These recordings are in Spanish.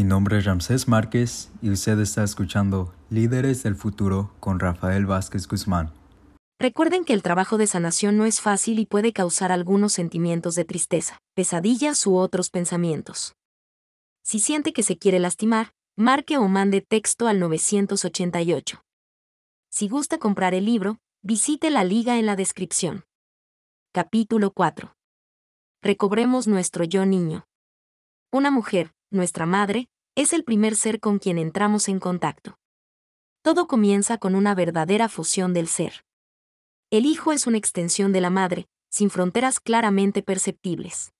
Mi nombre es Ramsés Márquez y usted está escuchando Líderes del Futuro con Rafael Vázquez Guzmán. Recuerden que el trabajo de sanación no es fácil y puede causar algunos sentimientos de tristeza, pesadillas u otros pensamientos. Si siente que se quiere lastimar, marque o mande texto al 988. Si gusta comprar el libro, visite la liga en la descripción. Capítulo 4. Recobremos nuestro yo niño. Una mujer, nuestra madre, es el primer ser con quien entramos en contacto. Todo comienza con una verdadera fusión del ser. El hijo es una extensión de la madre, sin fronteras claramente perceptibles.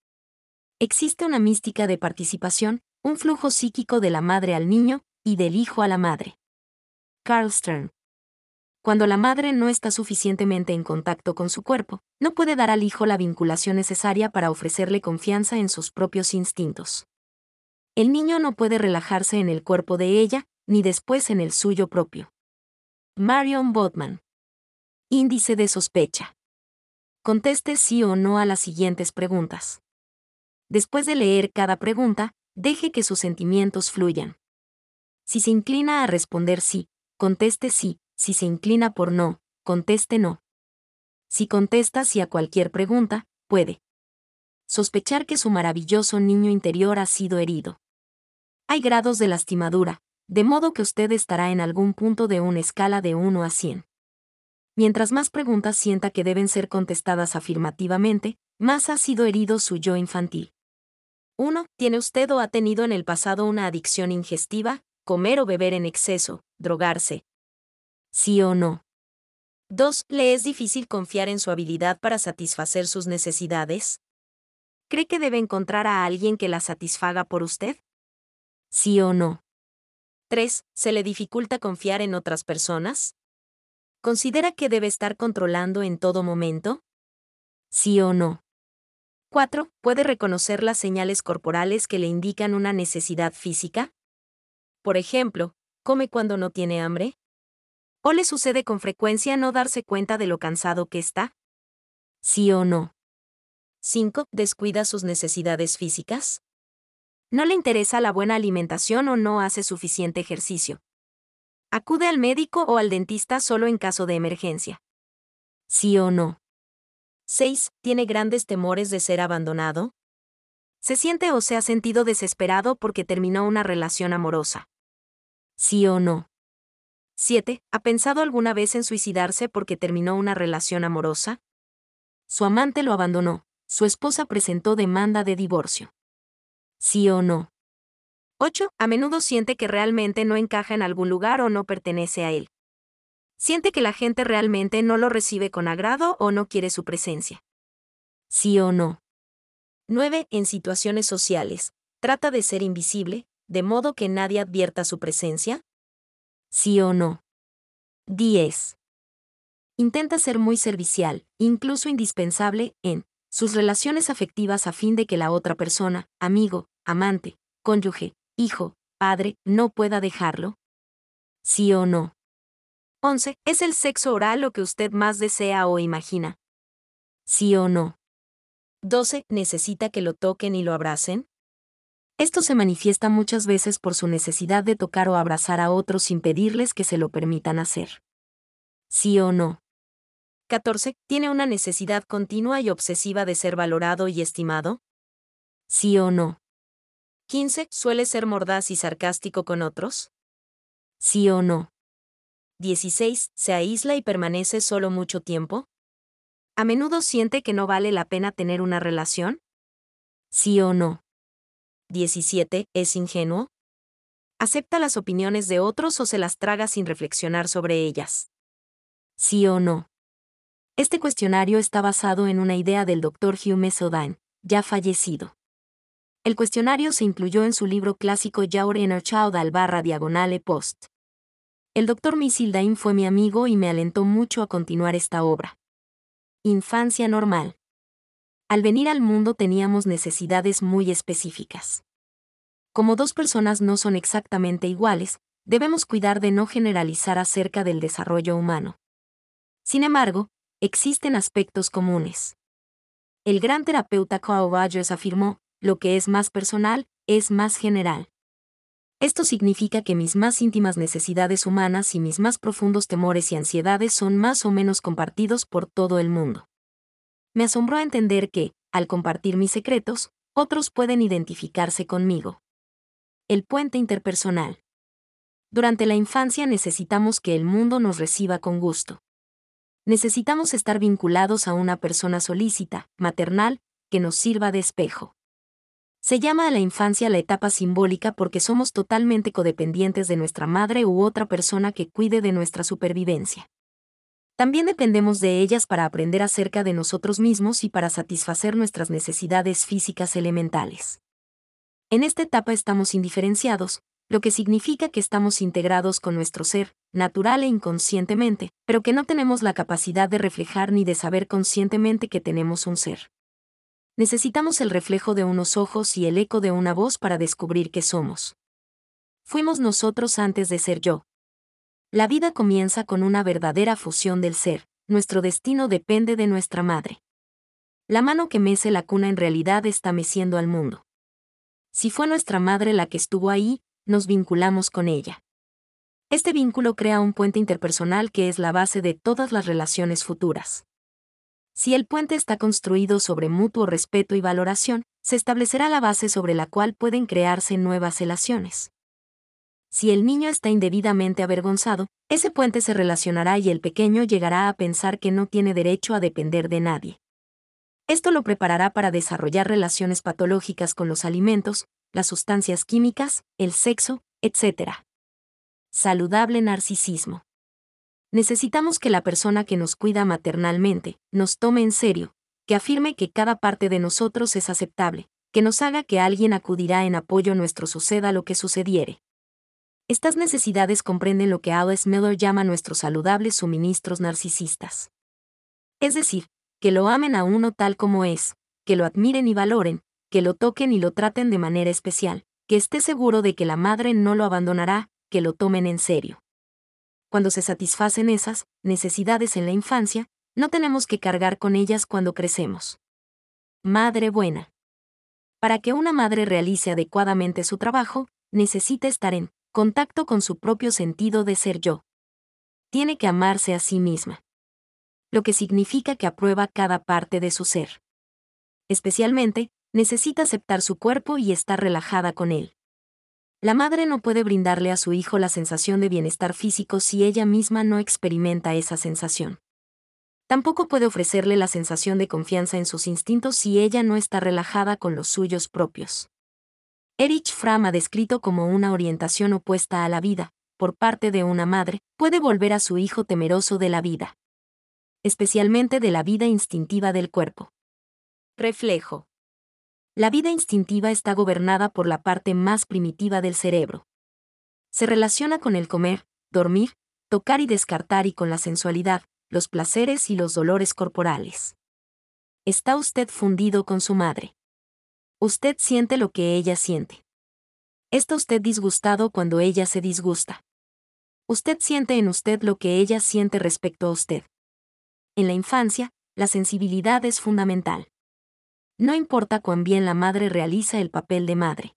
Existe una mística de participación, un flujo psíquico de la madre al niño y del hijo a la madre. Carl Stern. Cuando la madre no está suficientemente en contacto con su cuerpo, no puede dar al hijo la vinculación necesaria para ofrecerle confianza en sus propios instintos. El niño no puede relajarse en el cuerpo de ella, ni después en el suyo propio. Marion Botman. Índice de sospecha. Conteste sí o no a las siguientes preguntas. Después de leer cada pregunta, deje que sus sentimientos fluyan. Si se inclina a responder sí, conteste sí, si se inclina por no, conteste no. Si contesta sí a cualquier pregunta, puede sospechar que su maravilloso niño interior ha sido herido. Hay grados de lastimadura, de modo que usted estará en algún punto de una escala de 1 a 100. Mientras más preguntas sienta que deben ser contestadas afirmativamente, más ha sido herido su yo infantil. 1. ¿Tiene usted o ha tenido en el pasado una adicción ingestiva, comer o beber en exceso, drogarse, sí o no. 2. ¿Le es difícil confiar en su habilidad para satisfacer sus necesidades? ¿Cree que debe encontrar a alguien que la satisfaga por usted? Sí o no. 3. ¿Se le dificulta confiar en otras personas? ¿Considera que debe estar controlando en todo momento? Sí o no. 4. ¿Puede reconocer las señales corporales que le indican una necesidad física? Por ejemplo, ¿come cuando no tiene hambre? ¿O le sucede con frecuencia no darse cuenta de lo cansado que está? ¿Sí o no? 5. ¿Descuida sus necesidades físicas? ¿No le interesa la buena alimentación o no hace suficiente ejercicio? ¿Acude al médico o al dentista solo en caso de emergencia? ¿Sí o no? 6. ¿Tiene grandes temores de ser abandonado? ¿Se siente o se ha sentido desesperado porque terminó una relación amorosa? ¿Sí o no? 7. ¿Ha pensado alguna vez en suicidarse porque terminó una relación amorosa? Su amante lo abandonó. Su esposa presentó demanda de divorcio. ¿Sí o no? 8. A menudo siente que realmente no encaja en algún lugar o no pertenece a él. Siente que la gente realmente no lo recibe con agrado o no quiere su presencia. ¿Sí o no? 9. En situaciones sociales, trata de ser invisible, de modo que nadie advierta su presencia sí o no. 10. Intenta ser muy servicial, incluso indispensable, en sus relaciones afectivas a fin de que la otra persona, amigo, amante, cónyuge, hijo, padre, no pueda dejarlo. Sí o no. 11. ¿Es el sexo oral lo que usted más desea o imagina? Sí o no. 12. ¿Necesita que lo toquen y lo abracen? Esto se manifiesta muchas veces por su necesidad de tocar o abrazar a otros sin pedirles que se lo permitan hacer. ¿Sí o no? 14. ¿Tiene una necesidad continua y obsesiva de ser valorado y estimado? ¿Sí o no? 15. ¿Suele ser mordaz y sarcástico con otros? ¿Sí o no? 16. ¿Se aísla y permanece solo mucho tiempo? ¿A menudo siente que no vale la pena tener una relación? ¿Sí o no? 17. ¿Es ingenuo? ¿Acepta las opiniones de otros o se las traga sin reflexionar sobre ellas? ¿Sí o no? Este cuestionario está basado en una idea del Dr. Hugh Mesodine, ya fallecido. El cuestionario se incluyó en su libro clásico Your Inner Child al barra diagonale post. El Dr. Misildain fue mi amigo y me alentó mucho a continuar esta obra. Infancia normal. Al venir al mundo teníamos necesidades muy específicas. Como dos personas no son exactamente iguales, debemos cuidar de no generalizar acerca del desarrollo humano. Sin embargo, existen aspectos comunes. El gran terapeuta Carl Rogers afirmó, lo que es más personal, es más general. Esto significa que mis más íntimas necesidades humanas y mis más profundos temores y ansiedades son más o menos compartidos por todo el mundo. Me asombró entender que, al compartir mis secretos, otros pueden identificarse conmigo. El puente interpersonal. Durante la infancia necesitamos que el mundo nos reciba con gusto. Necesitamos estar vinculados a una persona solícita, maternal, que nos sirva de espejo. Se llama a la infancia la etapa simbólica porque somos totalmente codependientes de nuestra madre u otra persona que cuide de nuestra supervivencia. También dependemos de ellas para aprender acerca de nosotros mismos y para satisfacer nuestras necesidades físicas elementales. En esta etapa estamos indiferenciados, lo que significa que estamos integrados con nuestro ser, natural e inconscientemente, pero que no tenemos la capacidad de reflejar ni de saber conscientemente que tenemos un ser necesitamos el reflejo de unos ojos y el eco de una voz para descubrir qué somos. Fuimos nosotros antes de ser yo. La vida comienza con una verdadera fusión del ser, nuestro destino depende de nuestra madre. La mano que mece la cuna en realidad está meciendo al mundo. Si fue nuestra madre la que estuvo ahí, nos vinculamos con ella. Este vínculo crea un puente interpersonal que es la base de todas las relaciones futuras. Si el puente está construido sobre mutuo respeto y valoración, se establecerá la base sobre la cual pueden crearse nuevas relaciones. Si el niño está indebidamente avergonzado, ese puente se relacionará y el pequeño llegará a pensar que no tiene derecho a depender de nadie. Esto lo preparará para desarrollar relaciones patológicas con los alimentos, las sustancias químicas, el sexo, etc. Saludable narcisismo. Necesitamos que la persona que nos cuida maternalmente nos tome en serio, que afirme que cada parte de nosotros es aceptable, que nos haga que alguien acudirá en apoyo nuestro suceda lo que sucediere. Estas necesidades comprenden lo que Alice Miller llama nuestros saludables suministros narcisistas. Es decir, que lo amen a uno tal como es, que lo admiren y valoren, que lo toquen y lo traten de manera especial, que esté seguro de que la madre no lo abandonará, que lo tomen en serio cuando se satisfacen esas necesidades en la infancia, no tenemos que cargar con ellas cuando crecemos. Madre buena. Para que una madre realice adecuadamente su trabajo, necesita estar en contacto con su propio sentido de ser yo. Tiene que amarse a sí misma. Lo que significa que aprueba cada parte de su ser. Especialmente, necesita aceptar su cuerpo y estar relajada con él. La madre no puede brindarle a su hijo la sensación de bienestar físico si ella misma no experimenta esa sensación. Tampoco puede ofrecerle la sensación de confianza en sus instintos si ella no está relajada con los suyos propios. Erich Fromm ha descrito como una orientación opuesta a la vida, por parte de una madre, puede volver a su hijo temeroso de la vida. Especialmente de la vida instintiva del cuerpo. Reflejo. La vida instintiva está gobernada por la parte más primitiva del cerebro. Se relaciona con el comer, dormir, tocar y descartar y con la sensualidad, los placeres y los dolores corporales. Está usted fundido con su madre. Usted siente lo que ella siente. Está usted disgustado cuando ella se disgusta. Usted siente en usted lo que ella siente respecto a usted. En la infancia, la sensibilidad es fundamental. No importa cuán bien la madre realiza el papel de madre.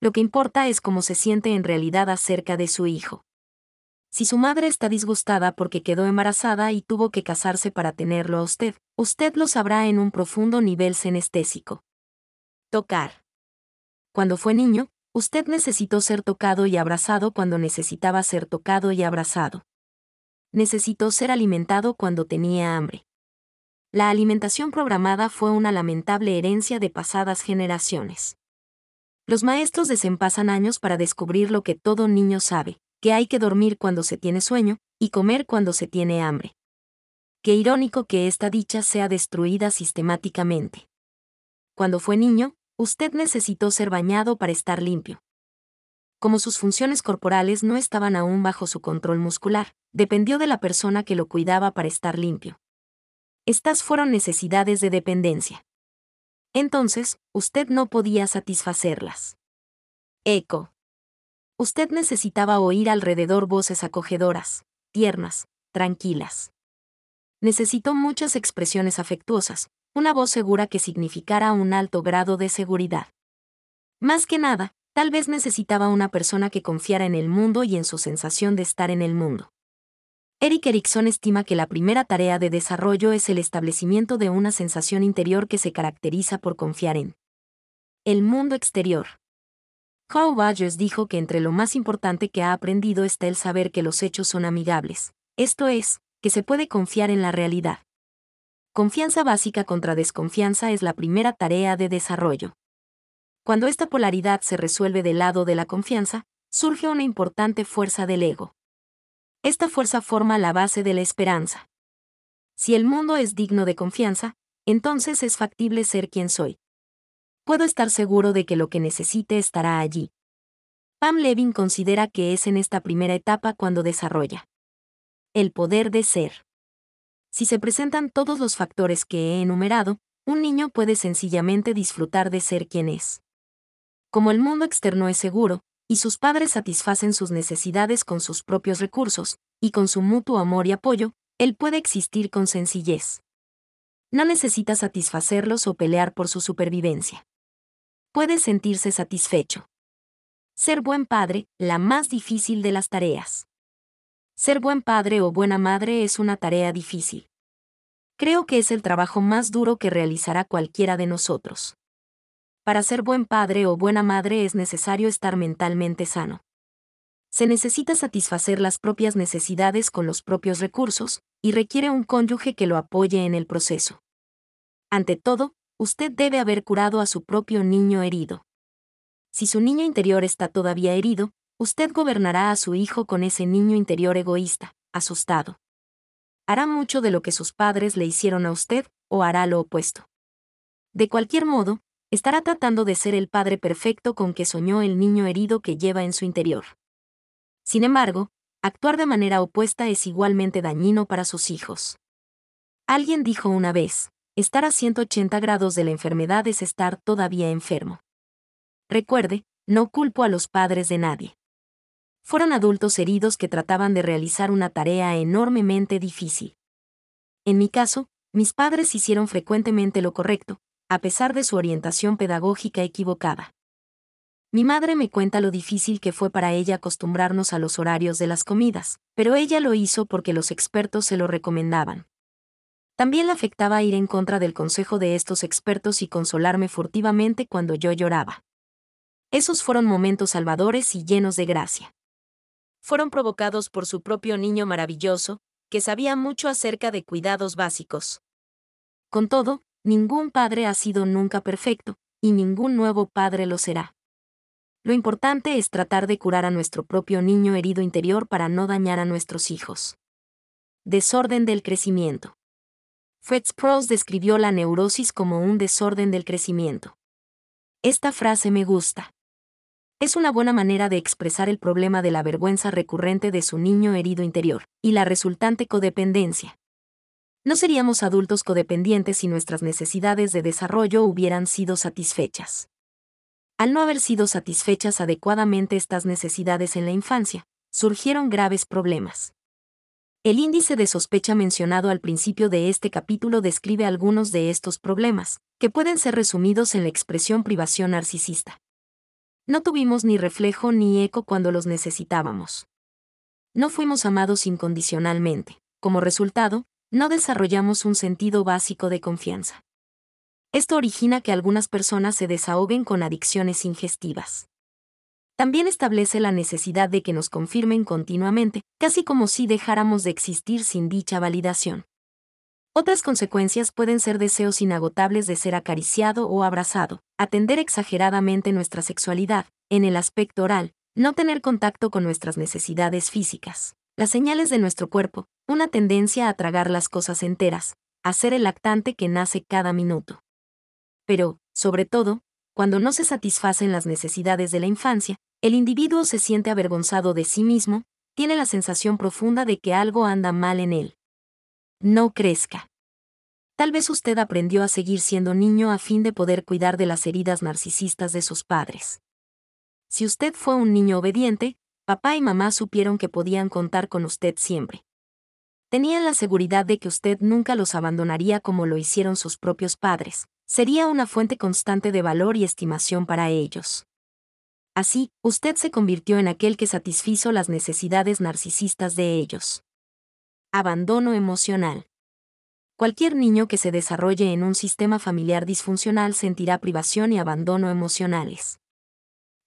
Lo que importa es cómo se siente en realidad acerca de su hijo. Si su madre está disgustada porque quedó embarazada y tuvo que casarse para tenerlo a usted, usted lo sabrá en un profundo nivel senestésico. Tocar. Cuando fue niño, usted necesitó ser tocado y abrazado cuando necesitaba ser tocado y abrazado. Necesitó ser alimentado cuando tenía hambre la alimentación programada fue una lamentable herencia de pasadas generaciones. Los maestros desempasan años para descubrir lo que todo niño sabe, que hay que dormir cuando se tiene sueño, y comer cuando se tiene hambre. Qué irónico que esta dicha sea destruida sistemáticamente. Cuando fue niño, usted necesitó ser bañado para estar limpio. Como sus funciones corporales no estaban aún bajo su control muscular, dependió de la persona que lo cuidaba para estar limpio. Estas fueron necesidades de dependencia. Entonces, usted no podía satisfacerlas. Eco. Usted necesitaba oír alrededor voces acogedoras, tiernas, tranquilas. Necesitó muchas expresiones afectuosas, una voz segura que significara un alto grado de seguridad. Más que nada, Tal vez necesitaba una persona que confiara en el mundo y en su sensación de estar en el mundo. Eric Erickson estima que la primera tarea de desarrollo es el establecimiento de una sensación interior que se caracteriza por confiar en el mundo exterior. Carl Rogers dijo que entre lo más importante que ha aprendido está el saber que los hechos son amigables, esto es, que se puede confiar en la realidad. Confianza básica contra desconfianza es la primera tarea de desarrollo. Cuando esta polaridad se resuelve del lado de la confianza, surge una importante fuerza del ego. Esta fuerza forma la base de la esperanza. Si el mundo es digno de confianza, entonces es factible ser quien soy. Puedo estar seguro de que lo que necesite estará allí. Pam Levin considera que es en esta primera etapa cuando desarrolla el poder de ser. Si se presentan todos los factores que he enumerado, un niño puede sencillamente disfrutar de ser quien es. Como el mundo externo es seguro, y sus padres satisfacen sus necesidades con sus propios recursos, y con su mutuo amor y apoyo, él puede existir con sencillez. No necesita satisfacerlos o pelear por su supervivencia. Puede sentirse satisfecho. Ser buen padre, la más difícil de las tareas. Ser buen padre o buena madre es una tarea difícil. Creo que es el trabajo más duro que realizará cualquiera de nosotros. Para ser buen padre o buena madre es necesario estar mentalmente sano. Se necesita satisfacer las propias necesidades con los propios recursos, y requiere un cónyuge que lo apoye en el proceso. Ante todo, usted debe haber curado a su propio niño herido. Si su niño interior está todavía herido, usted gobernará a su hijo con ese niño interior egoísta, asustado. Hará mucho de lo que sus padres le hicieron a usted, o hará lo opuesto. De cualquier modo, estará tratando de ser el padre perfecto con que soñó el niño herido que lleva en su interior. Sin embargo, actuar de manera opuesta es igualmente dañino para sus hijos. Alguien dijo una vez, estar a 180 grados de la enfermedad es estar todavía enfermo. Recuerde, no culpo a los padres de nadie fueron adultos heridos que trataban de realizar una tarea enormemente difícil. En mi caso, mis padres hicieron frecuentemente lo correcto, a pesar de su orientación pedagógica equivocada. Mi madre me cuenta lo difícil que fue para ella acostumbrarnos a los horarios de las comidas, pero ella lo hizo porque los expertos se lo recomendaban. También le afectaba ir en contra del consejo de estos expertos y consolarme furtivamente cuando yo lloraba. Esos fueron momentos salvadores y llenos de gracia fueron provocados por su propio niño maravilloso, que sabía mucho acerca de cuidados básicos. Con todo, ningún padre ha sido nunca perfecto, y ningún nuevo padre lo será. Lo importante es tratar de curar a nuestro propio niño herido interior para no dañar a nuestros hijos. Desorden del crecimiento. Fred Sprouse describió la neurosis como un desorden del crecimiento. Esta frase me gusta es una buena manera de expresar el problema de la vergüenza recurrente de su niño herido interior, y la resultante codependencia. No seríamos adultos codependientes si nuestras necesidades de desarrollo hubieran sido satisfechas. Al no haber sido satisfechas adecuadamente estas necesidades en la infancia, surgieron graves problemas. El índice de sospecha mencionado al principio de este capítulo describe algunos de estos problemas, que pueden ser resumidos en la expresión privación narcisista. No tuvimos ni reflejo ni eco cuando los necesitábamos. No fuimos amados incondicionalmente. Como resultado, no desarrollamos un sentido básico de confianza. Esto origina que algunas personas se desahoguen con adicciones ingestivas. También establece la necesidad de que nos confirmen continuamente, casi como si dejáramos de existir sin dicha validación. Otras consecuencias pueden ser deseos inagotables de ser acariciado o abrazado, atender exageradamente nuestra sexualidad, en el aspecto oral, no tener contacto con nuestras necesidades físicas, las señales de nuestro cuerpo, una tendencia a tragar las cosas enteras, a ser el lactante que nace cada minuto. Pero, sobre todo, cuando no se satisfacen las necesidades de la infancia, el individuo se siente avergonzado de sí mismo, tiene la sensación profunda de que algo anda mal en él. No crezca. Tal vez usted aprendió a seguir siendo niño a fin de poder cuidar de las heridas narcisistas de sus padres. Si usted fue un niño obediente, papá y mamá supieron que podían contar con usted siempre. Tenían la seguridad de que usted nunca los abandonaría como lo hicieron sus propios padres. Sería una fuente constante de valor y estimación para ellos. Así, usted se convirtió en aquel que satisfizo las necesidades narcisistas de ellos. Abandono emocional. Cualquier niño que se desarrolle en un sistema familiar disfuncional sentirá privación y abandono emocionales.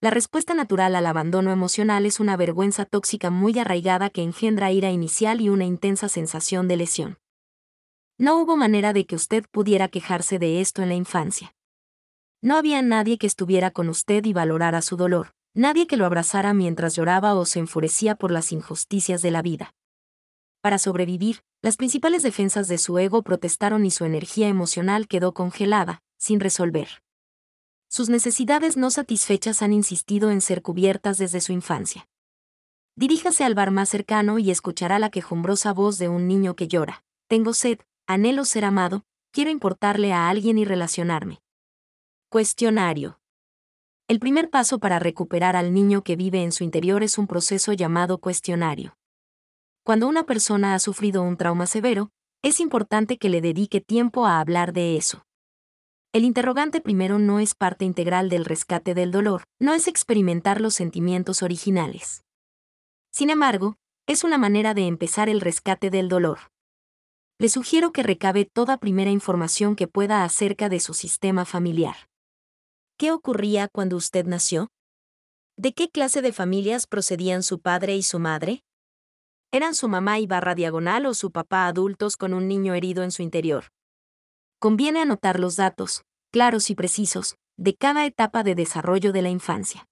La respuesta natural al abandono emocional es una vergüenza tóxica muy arraigada que engendra ira inicial y una intensa sensación de lesión. No hubo manera de que usted pudiera quejarse de esto en la infancia. No había nadie que estuviera con usted y valorara su dolor, nadie que lo abrazara mientras lloraba o se enfurecía por las injusticias de la vida. Para sobrevivir, las principales defensas de su ego protestaron y su energía emocional quedó congelada, sin resolver. Sus necesidades no satisfechas han insistido en ser cubiertas desde su infancia. Diríjase al bar más cercano y escuchará la quejumbrosa voz de un niño que llora. Tengo sed, anhelo ser amado, quiero importarle a alguien y relacionarme. Cuestionario. El primer paso para recuperar al niño que vive en su interior es un proceso llamado cuestionario. Cuando una persona ha sufrido un trauma severo, es importante que le dedique tiempo a hablar de eso. El interrogante primero no es parte integral del rescate del dolor, no es experimentar los sentimientos originales. Sin embargo, es una manera de empezar el rescate del dolor. Le sugiero que recabe toda primera información que pueda acerca de su sistema familiar. ¿Qué ocurría cuando usted nació? ¿De qué clase de familias procedían su padre y su madre? eran su mamá y barra diagonal o su papá adultos con un niño herido en su interior. Conviene anotar los datos, claros y precisos, de cada etapa de desarrollo de la infancia.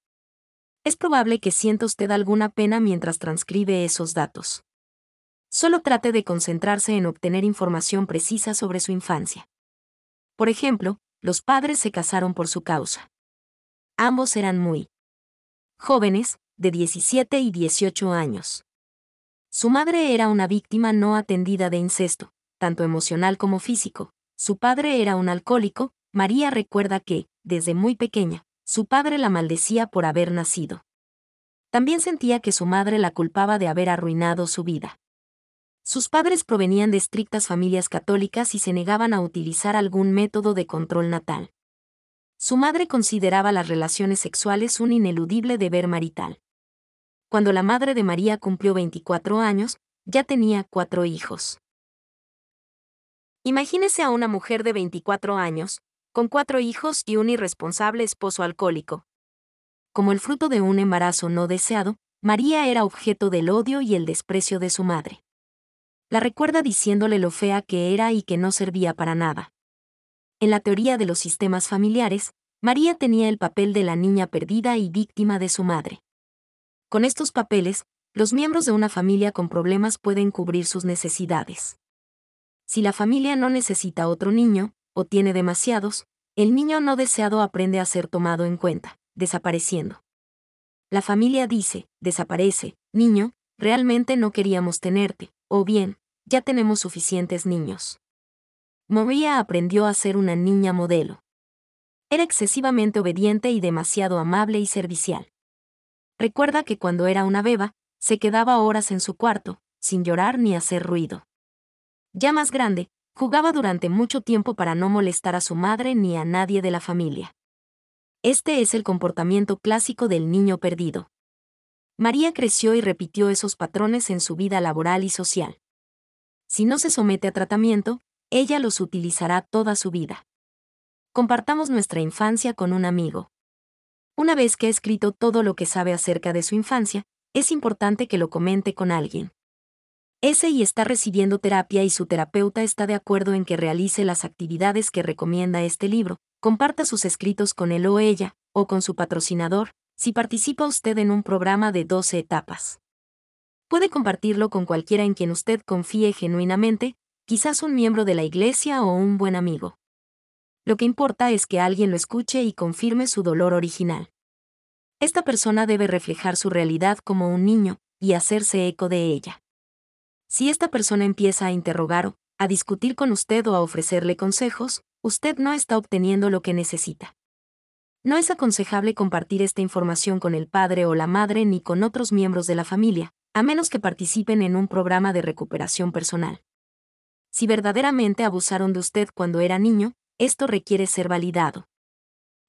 Es probable que sienta usted alguna pena mientras transcribe esos datos. Solo trate de concentrarse en obtener información precisa sobre su infancia. Por ejemplo, los padres se casaron por su causa. Ambos eran muy jóvenes, de 17 y 18 años. Su madre era una víctima no atendida de incesto, tanto emocional como físico. Su padre era un alcohólico, María recuerda que, desde muy pequeña, su padre la maldecía por haber nacido. También sentía que su madre la culpaba de haber arruinado su vida. Sus padres provenían de estrictas familias católicas y se negaban a utilizar algún método de control natal. Su madre consideraba las relaciones sexuales un ineludible deber marital. Cuando la madre de María cumplió 24 años, ya tenía cuatro hijos. Imagínese a una mujer de 24 años, con cuatro hijos y un irresponsable esposo alcohólico. Como el fruto de un embarazo no deseado, María era objeto del odio y el desprecio de su madre. La recuerda diciéndole lo fea que era y que no servía para nada. En la teoría de los sistemas familiares, María tenía el papel de la niña perdida y víctima de su madre. Con estos papeles, los miembros de una familia con problemas pueden cubrir sus necesidades. Si la familia no necesita otro niño, o tiene demasiados, el niño no deseado aprende a ser tomado en cuenta, desapareciendo. La familia dice, desaparece, niño, realmente no queríamos tenerte, o bien, ya tenemos suficientes niños. María aprendió a ser una niña modelo. Era excesivamente obediente y demasiado amable y servicial. Recuerda que cuando era una beba, se quedaba horas en su cuarto, sin llorar ni hacer ruido. Ya más grande, jugaba durante mucho tiempo para no molestar a su madre ni a nadie de la familia. Este es el comportamiento clásico del niño perdido. María creció y repitió esos patrones en su vida laboral y social. Si no se somete a tratamiento, ella los utilizará toda su vida. Compartamos nuestra infancia con un amigo. Una vez que ha escrito todo lo que sabe acerca de su infancia, es importante que lo comente con alguien. Y está recibiendo terapia y su terapeuta está de acuerdo en que realice las actividades que recomienda este libro, comparta sus escritos con él o ella, o con su patrocinador, si participa usted en un programa de 12 etapas. Puede compartirlo con cualquiera en quien usted confíe genuinamente, quizás un miembro de la iglesia o un buen amigo. Lo que importa es que alguien lo escuche y confirme su dolor original. Esta persona debe reflejar su realidad como un niño, y hacerse eco de ella. Si esta persona empieza a interrogar a discutir con usted o a ofrecerle consejos, usted no está obteniendo lo que necesita. No es aconsejable compartir esta información con el padre o la madre ni con otros miembros de la familia, a menos que participen en un programa de recuperación personal. Si verdaderamente abusaron de usted cuando era niño, esto requiere ser validado.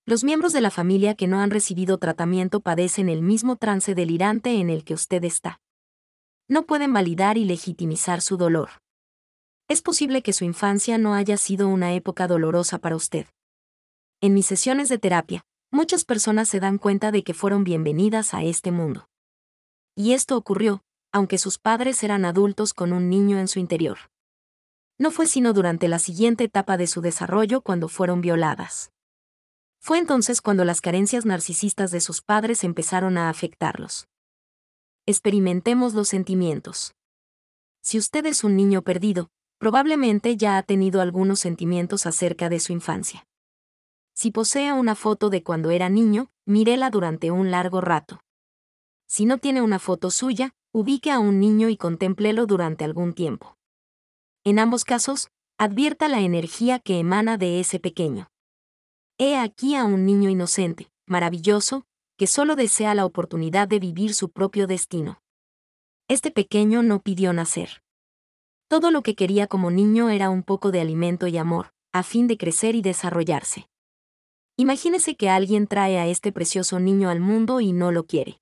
Los miembros de la familia que no han recibido tratamiento padecen el mismo trance delirante en el que usted está. No pueden validar y legitimizar su dolor. Es posible que su infancia no haya sido una época dolorosa para usted. En mis sesiones de terapia, muchas personas se dan cuenta de que fueron bienvenidas a este mundo. Y esto ocurrió, aunque sus padres eran adultos con un niño en su interior. No fue sino durante la siguiente etapa de su desarrollo cuando fueron violadas. Fue entonces cuando las carencias narcisistas de sus padres empezaron a afectarlos. Experimentemos los sentimientos. Si usted es un niño perdido, probablemente ya ha tenido algunos sentimientos acerca de su infancia. Si posee una foto de cuando era niño, mírela durante un largo rato. Si no tiene una foto suya, ubique a un niño y contémplelo durante algún tiempo. En ambos casos, advierta la energía que emana de ese pequeño. He aquí a un niño inocente, maravilloso, que solo desea la oportunidad de vivir su propio destino. Este pequeño no pidió nacer. Todo lo que quería como niño era un poco de alimento y amor, a fin de crecer y desarrollarse. Imagínese que alguien trae a este precioso niño al mundo y no lo quiere.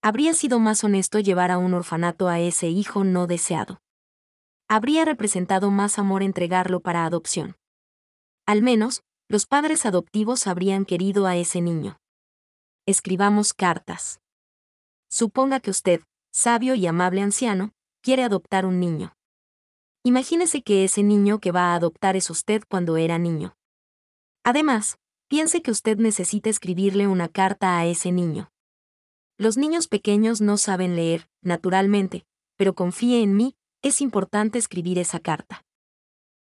Habría sido más honesto llevar a un orfanato a ese hijo no deseado habría representado más amor entregarlo para adopción. Al menos, los padres adoptivos habrían querido a ese niño. Escribamos cartas. Suponga que usted, sabio y amable anciano, quiere adoptar un niño. Imagínese que ese niño que va a adoptar es usted cuando era niño. Además, piense que usted necesita escribirle una carta a ese niño. Los niños pequeños no saben leer, naturalmente, pero confíe en mí, es importante escribir esa carta.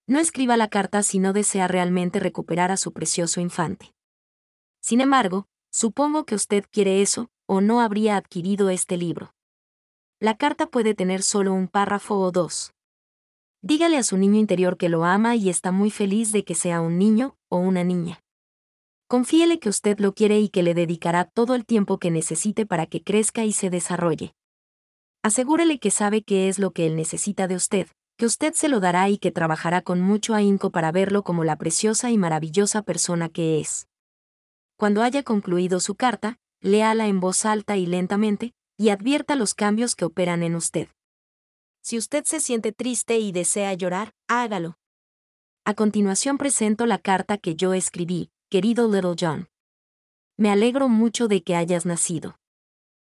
No escriba la carta si no desea realmente recuperar a su precioso infante. Sin embargo, supongo que usted quiere eso, o no habría adquirido este libro. La carta puede tener solo un párrafo o dos. Dígale a su niño interior que lo ama y está muy feliz de que sea un niño o una niña. Confíele que usted lo quiere y que le dedicará todo el tiempo que necesite para que crezca y se desarrolle. Asegúrele que sabe qué es lo que él necesita de usted, que usted se lo dará y que trabajará con mucho ahínco para verlo como la preciosa y maravillosa persona que es. Cuando haya concluido su carta, léala en voz alta y lentamente, y advierta los cambios que operan en usted. Si usted se siente triste y desea llorar, hágalo. A continuación presento la carta que yo escribí, querido Little John. Me alegro mucho de que hayas nacido.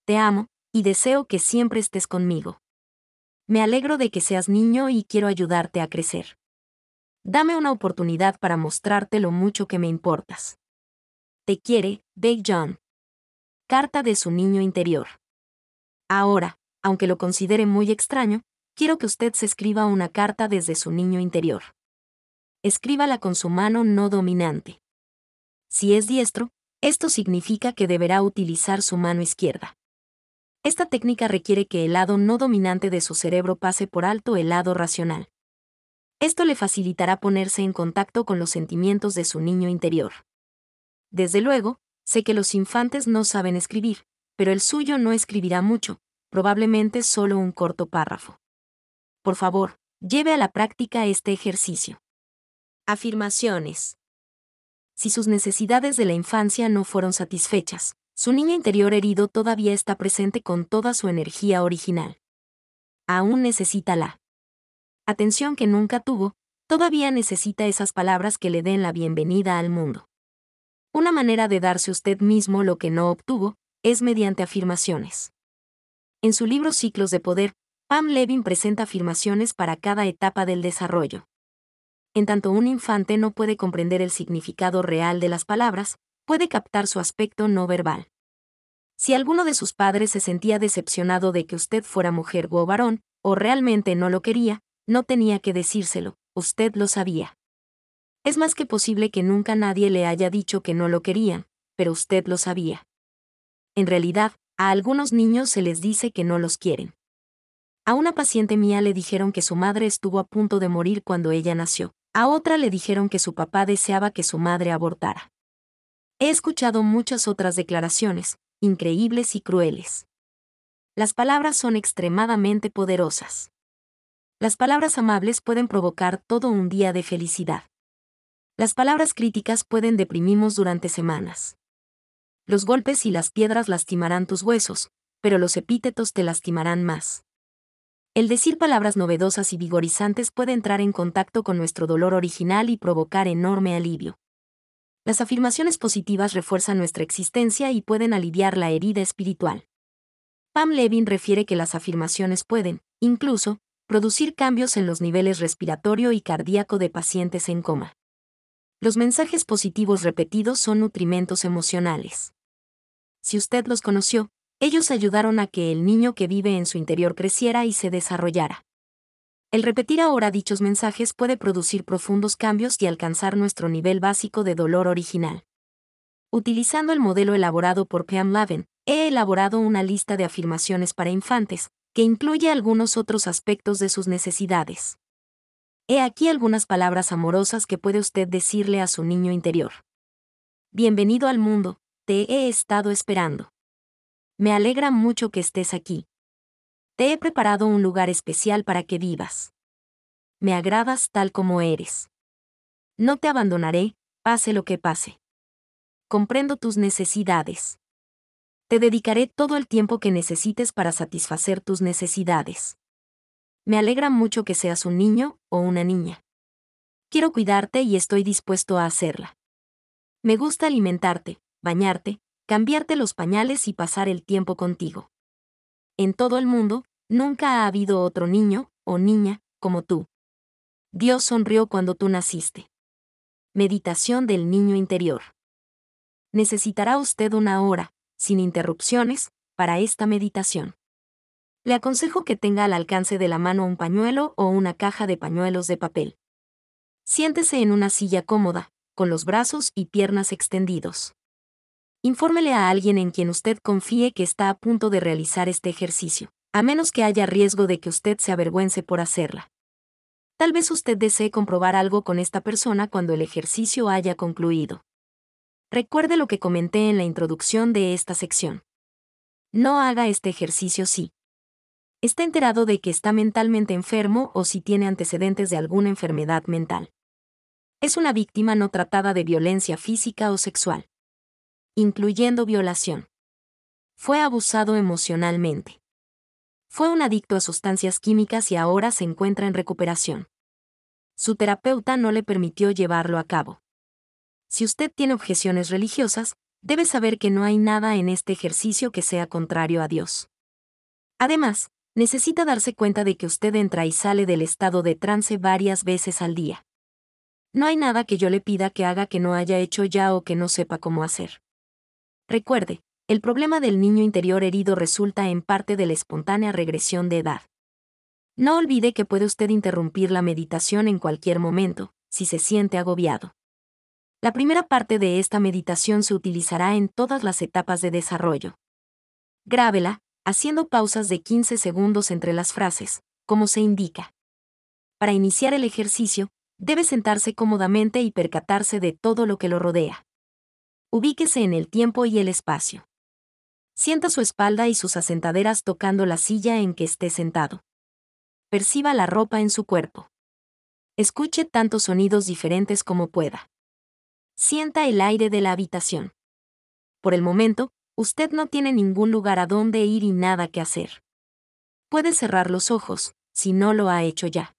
Te amo, y deseo que siempre estés conmigo. Me alegro de que seas niño y quiero ayudarte a crecer. Dame una oportunidad para mostrarte lo mucho que me importas. Te quiere, Big John. Carta de su niño interior. Ahora, aunque lo considere muy extraño, quiero que usted se escriba una carta desde su niño interior. Escríbala con su mano no dominante. Si es diestro, esto significa que deberá utilizar su mano izquierda. Esta técnica requiere que el lado no dominante de su cerebro pase por alto el lado racional. Esto le facilitará ponerse en contacto con los sentimientos de su niño interior. Desde luego, sé que los infantes no saben escribir, pero el suyo no escribirá mucho, probablemente solo un corto párrafo. Por favor, lleve a la práctica este ejercicio. Afirmaciones. Si sus necesidades de la infancia no fueron satisfechas, su niño interior herido todavía está presente con toda su energía original. Aún necesita la atención que nunca tuvo, todavía necesita esas palabras que le den la bienvenida al mundo. Una manera de darse usted mismo lo que no obtuvo es mediante afirmaciones. En su libro Ciclos de Poder, Pam Levin presenta afirmaciones para cada etapa del desarrollo. En tanto un infante no puede comprender el significado real de las palabras, puede captar su aspecto no verbal. Si alguno de sus padres se sentía decepcionado de que usted fuera mujer o varón, o realmente no lo quería, no tenía que decírselo, usted lo sabía. Es más que posible que nunca nadie le haya dicho que no lo querían, pero usted lo sabía. En realidad, a algunos niños se les dice que no los quieren. A una paciente mía le dijeron que su madre estuvo a punto de morir cuando ella nació, a otra le dijeron que su papá deseaba que su madre abortara. He escuchado muchas otras declaraciones, increíbles y crueles. Las palabras son extremadamente poderosas. Las palabras amables pueden provocar todo un día de felicidad. Las palabras críticas pueden deprimirnos durante semanas. Los golpes y las piedras lastimarán tus huesos, pero los epítetos te lastimarán más. El decir palabras novedosas y vigorizantes puede entrar en contacto con nuestro dolor original y provocar enorme alivio. Las afirmaciones positivas refuerzan nuestra existencia y pueden aliviar la herida espiritual. Pam Levin refiere que las afirmaciones pueden, incluso, producir cambios en los niveles respiratorio y cardíaco de pacientes en coma. Los mensajes positivos repetidos son nutrimentos emocionales. Si usted los conoció, ellos ayudaron a que el niño que vive en su interior creciera y se desarrollara. El repetir ahora dichos mensajes puede producir profundos cambios y alcanzar nuestro nivel básico de dolor original. Utilizando el modelo elaborado por Pam Laven, he elaborado una lista de afirmaciones para infantes, que incluye algunos otros aspectos de sus necesidades. He aquí algunas palabras amorosas que puede usted decirle a su niño interior. Bienvenido al mundo, te he estado esperando. Me alegra mucho que estés aquí. Te he preparado un lugar especial para que vivas. Me agradas tal como eres. No te abandonaré, pase lo que pase. Comprendo tus necesidades. Te dedicaré todo el tiempo que necesites para satisfacer tus necesidades. Me alegra mucho que seas un niño o una niña. Quiero cuidarte y estoy dispuesto a hacerla. Me gusta alimentarte, bañarte, cambiarte los pañales y pasar el tiempo contigo. En todo el mundo, Nunca ha habido otro niño, o niña, como tú. Dios sonrió cuando tú naciste. Meditación del niño interior. Necesitará usted una hora, sin interrupciones, para esta meditación. Le aconsejo que tenga al alcance de la mano un pañuelo o una caja de pañuelos de papel. Siéntese en una silla cómoda, con los brazos y piernas extendidos. Infórmele a alguien en quien usted confíe que está a punto de realizar este ejercicio a menos que haya riesgo de que usted se avergüence por hacerla. Tal vez usted desee comprobar algo con esta persona cuando el ejercicio haya concluido. Recuerde lo que comenté en la introducción de esta sección. No haga este ejercicio si está enterado de que está mentalmente enfermo o si tiene antecedentes de alguna enfermedad mental. Es una víctima no tratada de violencia física o sexual, incluyendo violación. Fue abusado emocionalmente. Fue un adicto a sustancias químicas y ahora se encuentra en recuperación. Su terapeuta no le permitió llevarlo a cabo. Si usted tiene objeciones religiosas, debe saber que no hay nada en este ejercicio que sea contrario a Dios. Además, necesita darse cuenta de que usted entra y sale del estado de trance varias veces al día. No hay nada que yo le pida que haga que no haya hecho ya o que no sepa cómo hacer. Recuerde, el problema del niño interior herido resulta en parte de la espontánea regresión de edad. No olvide que puede usted interrumpir la meditación en cualquier momento, si se siente agobiado. La primera parte de esta meditación se utilizará en todas las etapas de desarrollo. Grábela, haciendo pausas de 15 segundos entre las frases, como se indica. Para iniciar el ejercicio, debe sentarse cómodamente y percatarse de todo lo que lo rodea. Ubíquese en el tiempo y el espacio. Sienta su espalda y sus asentaderas tocando la silla en que esté sentado. Perciba la ropa en su cuerpo. Escuche tantos sonidos diferentes como pueda. Sienta el aire de la habitación. Por el momento, usted no tiene ningún lugar a donde ir y nada que hacer. Puede cerrar los ojos, si no lo ha hecho ya.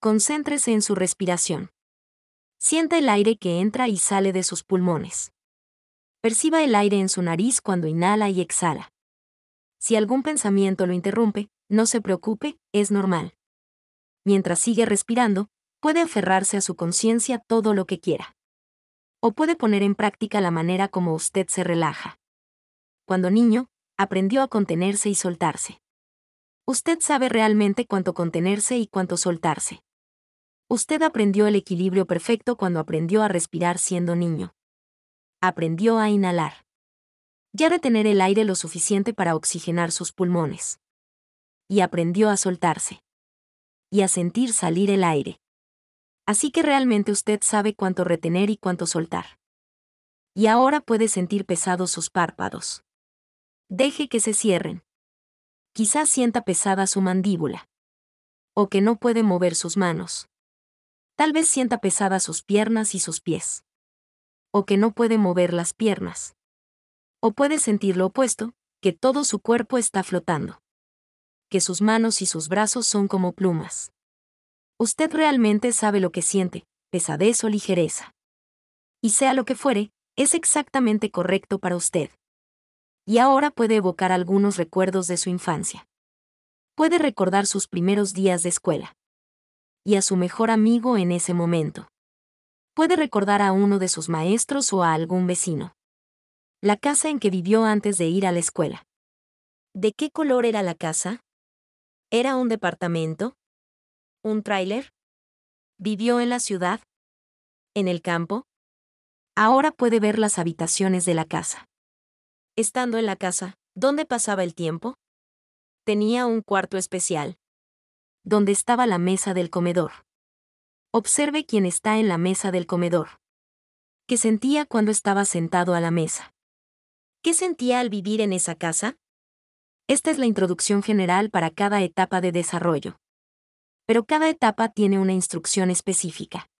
Concéntrese en su respiración. Sienta el aire que entra y sale de sus pulmones. Perciba el aire en su nariz cuando inhala y exhala. Si algún pensamiento lo interrumpe, no se preocupe, es normal. Mientras sigue respirando, puede aferrarse a su conciencia todo lo que quiera. O puede poner en práctica la manera como usted se relaja. Cuando niño, aprendió a contenerse y soltarse. Usted sabe realmente cuánto contenerse y cuánto soltarse. Usted aprendió el equilibrio perfecto cuando aprendió a respirar siendo niño aprendió a inhalar. Ya retener el aire lo suficiente para oxigenar sus pulmones. Y aprendió a soltarse. Y a sentir salir el aire. Así que realmente usted sabe cuánto retener y cuánto soltar. Y ahora puede sentir pesados sus párpados. Deje que se cierren. Quizás sienta pesada su mandíbula. O que no puede mover sus manos. Tal vez sienta pesadas sus piernas y sus pies. O que no puede mover las piernas. O puede sentir lo opuesto, que todo su cuerpo está flotando. Que sus manos y sus brazos son como plumas. Usted realmente sabe lo que siente, pesadez o ligereza. Y sea lo que fuere, es exactamente correcto para usted. Y ahora puede evocar algunos recuerdos de su infancia. Puede recordar sus primeros días de escuela. Y a su mejor amigo en ese momento. Puede recordar a uno de sus maestros o a algún vecino. La casa en que vivió antes de ir a la escuela. ¿De qué color era la casa? ¿Era un departamento? ¿Un tráiler? ¿Vivió en la ciudad? ¿En el campo? Ahora puede ver las habitaciones de la casa. Estando en la casa, ¿dónde pasaba el tiempo? Tenía un cuarto especial. Donde estaba la mesa del comedor. Observe quién está en la mesa del comedor. ¿Qué sentía cuando estaba sentado a la mesa? ¿Qué sentía al vivir en esa casa? Esta es la introducción general para cada etapa de desarrollo. Pero cada etapa tiene una instrucción específica.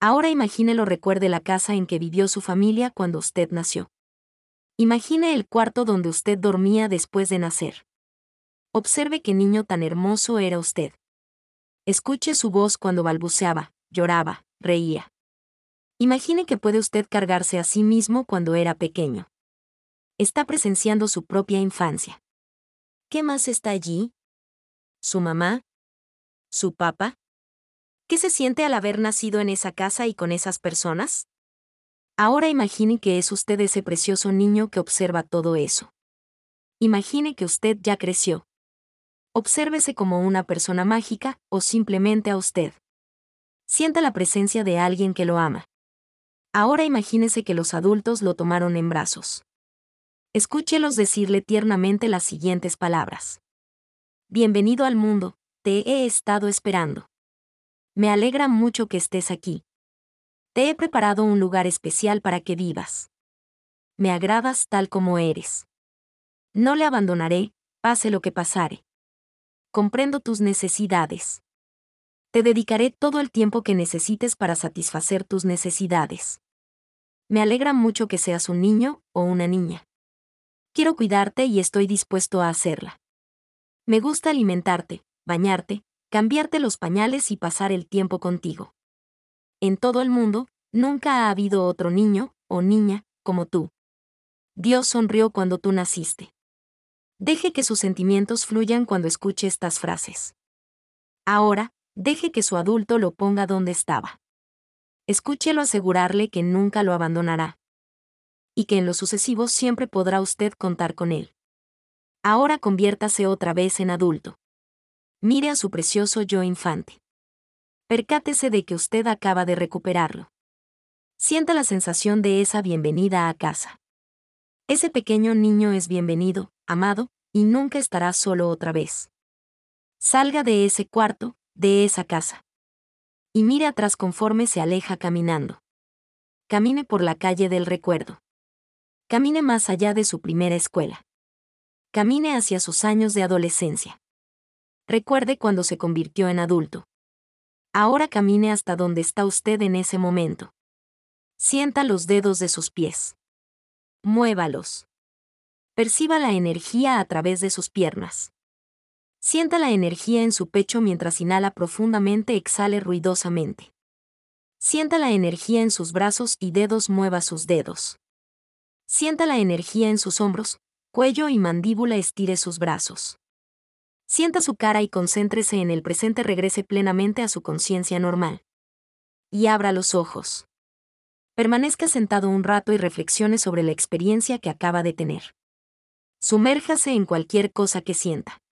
Ahora imagínelo recuerde la casa en que vivió su familia cuando usted nació. Imagine el cuarto donde usted dormía después de nacer. Observe qué niño tan hermoso era usted. Escuche su voz cuando balbuceaba, lloraba, reía. Imagine que puede usted cargarse a sí mismo cuando era pequeño. Está presenciando su propia infancia. ¿Qué más está allí? ¿Su mamá? ¿Su papá? ¿Qué se siente al haber nacido en esa casa y con esas personas? Ahora imagine que es usted ese precioso niño que observa todo eso. Imagine que usted ya creció. Obsérvese como una persona mágica o simplemente a usted. Sienta la presencia de alguien que lo ama. Ahora imagínese que los adultos lo tomaron en brazos. Escúchelos decirle tiernamente las siguientes palabras. Bienvenido al mundo, te he estado esperando. Me alegra mucho que estés aquí. Te he preparado un lugar especial para que vivas. Me agradas tal como eres. No le abandonaré, pase lo que pasare. Comprendo tus necesidades. Te dedicaré todo el tiempo que necesites para satisfacer tus necesidades. Me alegra mucho que seas un niño o una niña. Quiero cuidarte y estoy dispuesto a hacerla. Me gusta alimentarte, bañarte, cambiarte los pañales y pasar el tiempo contigo. En todo el mundo, nunca ha habido otro niño o niña como tú. Dios sonrió cuando tú naciste. Deje que sus sentimientos fluyan cuando escuche estas frases. Ahora, deje que su adulto lo ponga donde estaba. Escúchelo asegurarle que nunca lo abandonará y que en lo sucesivo siempre podrá usted contar con él. Ahora conviértase otra vez en adulto. Mire a su precioso yo infante. Percátese de que usted acaba de recuperarlo. Sienta la sensación de esa bienvenida a casa. Ese pequeño niño es bienvenido, amado, y nunca estará solo otra vez. Salga de ese cuarto, de esa casa. Y mire atrás conforme se aleja caminando. Camine por la calle del recuerdo. Camine más allá de su primera escuela. Camine hacia sus años de adolescencia. Recuerde cuando se convirtió en adulto. Ahora camine hasta donde está usted en ese momento. Sienta los dedos de sus pies. Muévalos. Perciba la energía a través de sus piernas. Sienta la energía en su pecho mientras inhala profundamente, exhale ruidosamente. Sienta la energía en sus brazos y dedos, mueva sus dedos. Sienta la energía en sus hombros, cuello y mandíbula, estire sus brazos. Sienta su cara y concéntrese en el presente, regrese plenamente a su conciencia normal. Y abra los ojos. Permanezca sentado un rato y reflexione sobre la experiencia que acaba de tener. Sumérjase en cualquier cosa que sienta.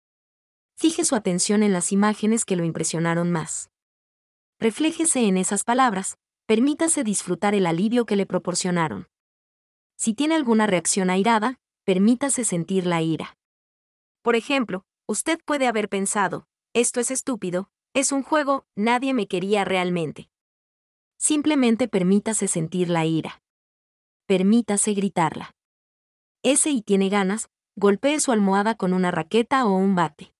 Fije su atención en las imágenes que lo impresionaron más. Refléjese en esas palabras, permítase disfrutar el alivio que le proporcionaron. Si tiene alguna reacción airada, permítase sentir la ira. Por ejemplo, usted puede haber pensado, esto es estúpido, es un juego, nadie me quería realmente. Simplemente permítase sentir la ira. Permítase gritarla. Ese y tiene ganas, golpee su almohada con una raqueta o un bate.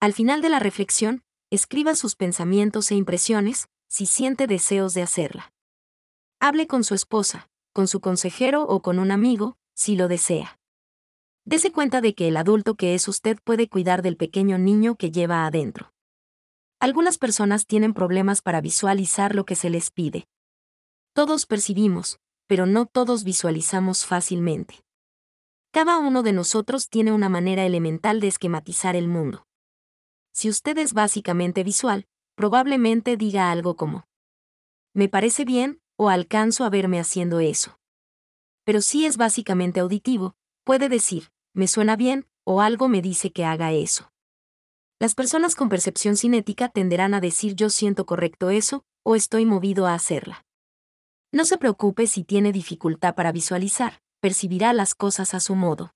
Al final de la reflexión, escriba sus pensamientos e impresiones, si siente deseos de hacerla. Hable con su esposa, con su consejero o con un amigo, si lo desea. Dese cuenta de que el adulto que es usted puede cuidar del pequeño niño que lleva adentro. Algunas personas tienen problemas para visualizar lo que se les pide. Todos percibimos, pero no todos visualizamos fácilmente. Cada uno de nosotros tiene una manera elemental de esquematizar el mundo. Si usted es básicamente visual, probablemente diga algo como, me parece bien, o alcanzo a verme haciendo eso. Pero si es básicamente auditivo, puede decir, me suena bien, o algo me dice que haga eso. Las personas con percepción cinética tenderán a decir yo siento correcto eso, o estoy movido a hacerla. No se preocupe si tiene dificultad para visualizar, percibirá las cosas a su modo.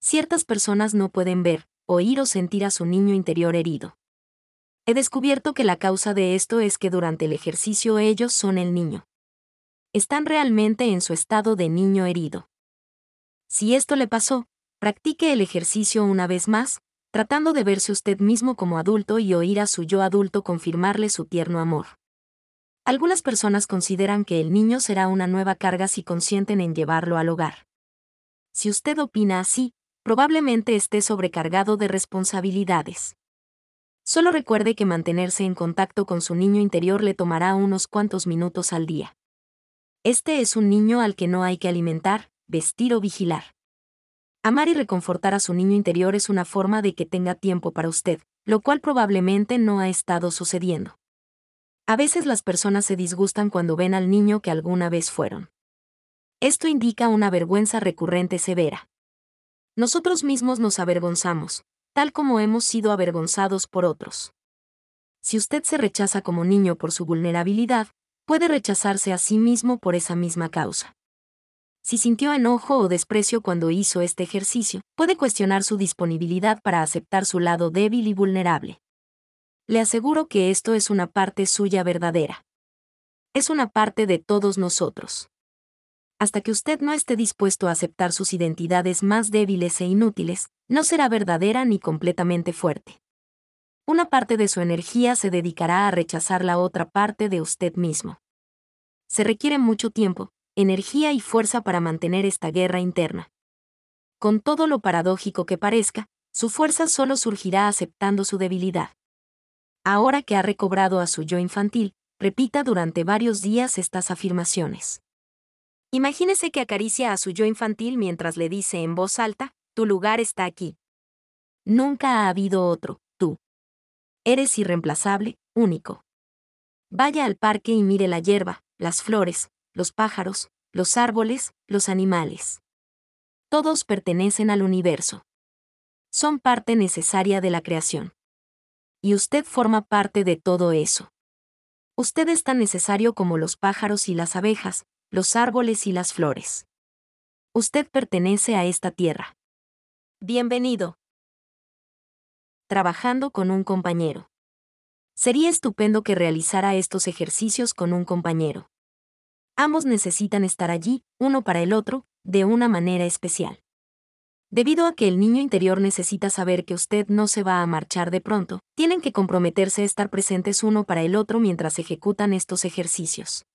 Ciertas personas no pueden ver, oír o sentir a su niño interior herido. He descubierto que la causa de esto es que durante el ejercicio ellos son el niño. Están realmente en su estado de niño herido. Si esto le pasó, practique el ejercicio una vez más, tratando de verse usted mismo como adulto y oír a su yo adulto confirmarle su tierno amor. Algunas personas consideran que el niño será una nueva carga si consienten en llevarlo al hogar. Si usted opina así, probablemente esté sobrecargado de responsabilidades. Solo recuerde que mantenerse en contacto con su niño interior le tomará unos cuantos minutos al día. Este es un niño al que no hay que alimentar, vestir o vigilar. Amar y reconfortar a su niño interior es una forma de que tenga tiempo para usted, lo cual probablemente no ha estado sucediendo. A veces las personas se disgustan cuando ven al niño que alguna vez fueron. Esto indica una vergüenza recurrente severa. Nosotros mismos nos avergonzamos, tal como hemos sido avergonzados por otros. Si usted se rechaza como niño por su vulnerabilidad, puede rechazarse a sí mismo por esa misma causa. Si sintió enojo o desprecio cuando hizo este ejercicio, puede cuestionar su disponibilidad para aceptar su lado débil y vulnerable. Le aseguro que esto es una parte suya verdadera. Es una parte de todos nosotros. Hasta que usted no esté dispuesto a aceptar sus identidades más débiles e inútiles, no será verdadera ni completamente fuerte. Una parte de su energía se dedicará a rechazar la otra parte de usted mismo. Se requiere mucho tiempo, energía y fuerza para mantener esta guerra interna. Con todo lo paradójico que parezca, su fuerza solo surgirá aceptando su debilidad. Ahora que ha recobrado a su yo infantil, repita durante varios días estas afirmaciones. Imagínese que acaricia a su yo infantil mientras le dice en voz alta, tu lugar está aquí. Nunca ha habido otro, tú. Eres irreemplazable, único. Vaya al parque y mire la hierba, las flores, los pájaros, los árboles, los animales. Todos pertenecen al universo. Son parte necesaria de la creación y usted forma parte de todo eso. Usted es tan necesario como los pájaros y las abejas, los árboles y las flores. Usted pertenece a esta tierra. Bienvenido. Trabajando con un compañero. Sería estupendo que realizara estos ejercicios con un compañero. Ambos necesitan estar allí, uno para el otro, de una manera especial. Debido a que el niño interior necesita saber que usted no se va a marchar de pronto, tienen que comprometerse a estar presentes uno para el otro mientras ejecutan estos ejercicios.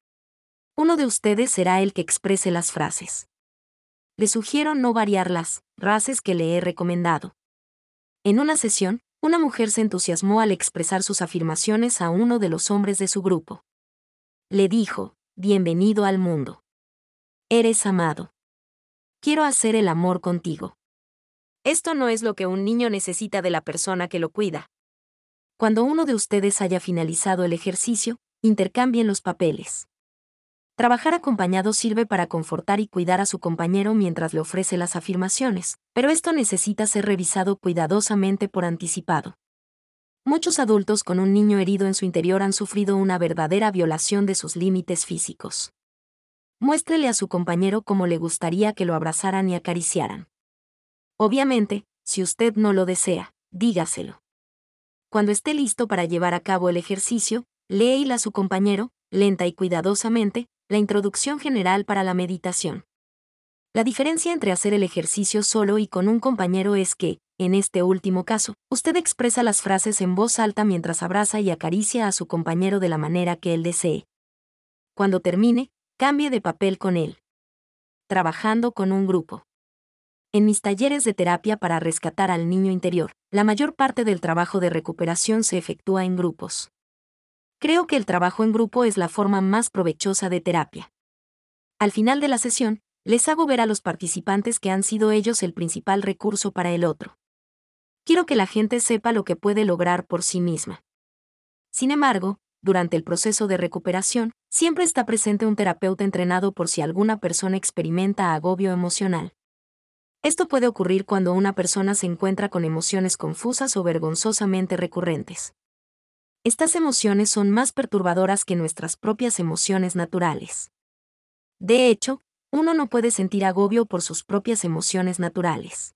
Uno de ustedes será el que exprese las frases. Le sugiero no variar las frases que le he recomendado. En una sesión, una mujer se entusiasmó al expresar sus afirmaciones a uno de los hombres de su grupo. Le dijo, Bienvenido al mundo. Eres amado. Quiero hacer el amor contigo. Esto no es lo que un niño necesita de la persona que lo cuida. Cuando uno de ustedes haya finalizado el ejercicio, intercambien los papeles. Trabajar acompañado sirve para confortar y cuidar a su compañero mientras le ofrece las afirmaciones, pero esto necesita ser revisado cuidadosamente por anticipado. Muchos adultos con un niño herido en su interior han sufrido una verdadera violación de sus límites físicos. Muéstrele a su compañero cómo le gustaría que lo abrazaran y acariciaran. Obviamente, si usted no lo desea, dígaselo. Cuando esté listo para llevar a cabo el ejercicio, léela a su compañero, lenta y cuidadosamente, la introducción general para la meditación. La diferencia entre hacer el ejercicio solo y con un compañero es que, en este último caso, usted expresa las frases en voz alta mientras abraza y acaricia a su compañero de la manera que él desee. Cuando termine, cambie de papel con él. Trabajando con un grupo. En mis talleres de terapia para rescatar al niño interior, la mayor parte del trabajo de recuperación se efectúa en grupos. Creo que el trabajo en grupo es la forma más provechosa de terapia. Al final de la sesión, les hago ver a los participantes que han sido ellos el principal recurso para el otro. Quiero que la gente sepa lo que puede lograr por sí misma. Sin embargo, durante el proceso de recuperación, siempre está presente un terapeuta entrenado por si alguna persona experimenta agobio emocional. Esto puede ocurrir cuando una persona se encuentra con emociones confusas o vergonzosamente recurrentes. Estas emociones son más perturbadoras que nuestras propias emociones naturales. De hecho, uno no puede sentir agobio por sus propias emociones naturales.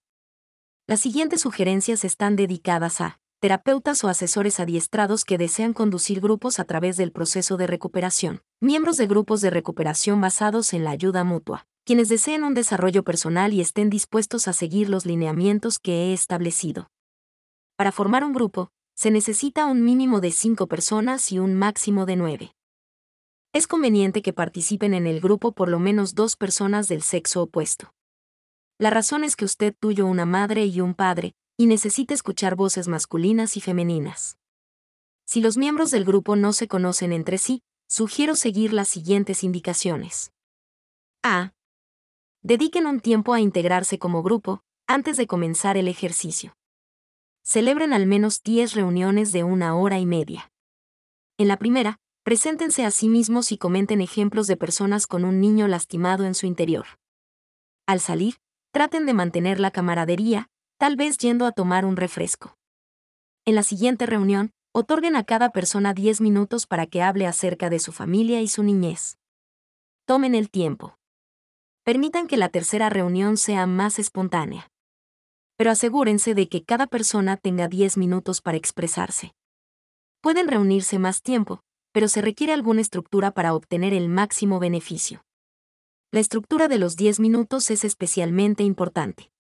Las siguientes sugerencias están dedicadas a terapeutas o asesores adiestrados que desean conducir grupos a través del proceso de recuperación, miembros de grupos de recuperación basados en la ayuda mutua, quienes deseen un desarrollo personal y estén dispuestos a seguir los lineamientos que he establecido. Para formar un grupo, se necesita un mínimo de cinco personas y un máximo de nueve es conveniente que participen en el grupo por lo menos dos personas del sexo opuesto. La razón es que usted tuyo una madre y un padre, y necesita escuchar voces masculinas y femeninas. Si los miembros del grupo no se conocen entre sí, sugiero seguir las siguientes indicaciones. A. Dediquen un tiempo a integrarse como grupo, antes de comenzar el ejercicio. Celebren al menos 10 reuniones de una hora y media. En la primera, Preséntense a sí mismos y comenten ejemplos de personas con un niño lastimado en su interior. Al salir, traten de mantener la camaradería, tal vez yendo a tomar un refresco. En la siguiente reunión, otorguen a cada persona 10 minutos para que hable acerca de su familia y su niñez. Tomen el tiempo. Permitan que la tercera reunión sea más espontánea. Pero asegúrense de que cada persona tenga 10 minutos para expresarse. Pueden reunirse más tiempo, pero se requiere alguna estructura para obtener el máximo beneficio. La estructura de los 10 minutos es especialmente importante.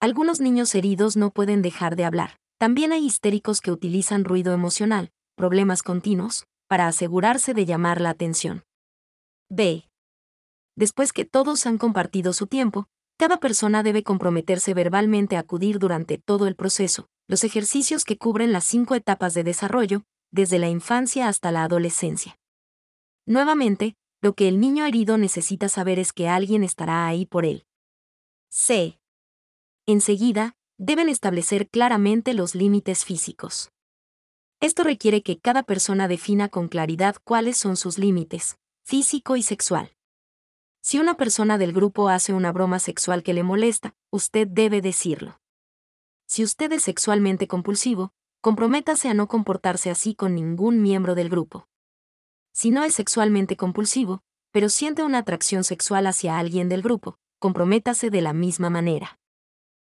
Algunos niños heridos no pueden dejar de hablar. También hay histéricos que utilizan ruido emocional, problemas continuos, para asegurarse de llamar la atención. B. Después que todos han compartido su tiempo, cada persona debe comprometerse verbalmente a acudir durante todo el proceso, los ejercicios que cubren las cinco etapas de desarrollo, desde la infancia hasta la adolescencia. Nuevamente, lo que el niño herido necesita saber es que alguien estará ahí por él. C. Enseguida, deben establecer claramente los límites físicos. Esto requiere que cada persona defina con claridad cuáles son sus límites, físico y sexual. Si una persona del grupo hace una broma sexual que le molesta, usted debe decirlo. Si usted es sexualmente compulsivo, comprométase a no comportarse así con ningún miembro del grupo. Si no es sexualmente compulsivo, pero siente una atracción sexual hacia alguien del grupo, comprométase de la misma manera.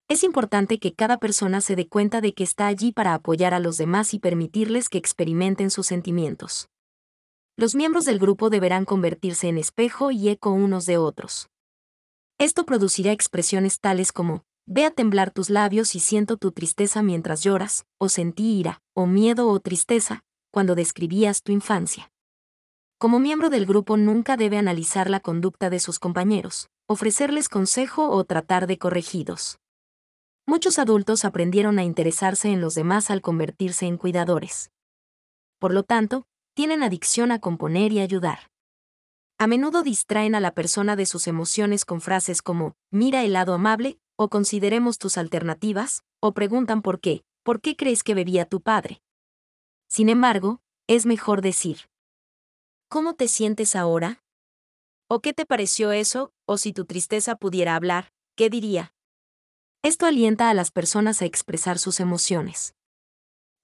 Es importante que cada persona se dé cuenta de que está allí para apoyar a los demás y permitirles que experimenten sus sentimientos. Los miembros del grupo deberán convertirse en espejo y eco unos de otros. Esto producirá expresiones tales como, Ve a temblar tus labios y siento tu tristeza mientras lloras, o sentí ira, o miedo o tristeza, cuando describías tu infancia. Como miembro del grupo nunca debe analizar la conducta de sus compañeros, ofrecerles consejo o tratar de corregidos. Muchos adultos aprendieron a interesarse en los demás al convertirse en cuidadores. Por lo tanto, tienen adicción a componer y ayudar. A menudo distraen a la persona de sus emociones con frases como, mira el lado amable, o consideremos tus alternativas, o preguntan por qué, ¿por qué crees que bebía tu padre? Sin embargo, es mejor decir, ¿cómo te sientes ahora? ¿O qué te pareció eso? O si tu tristeza pudiera hablar, ¿qué diría? Esto alienta a las personas a expresar sus emociones.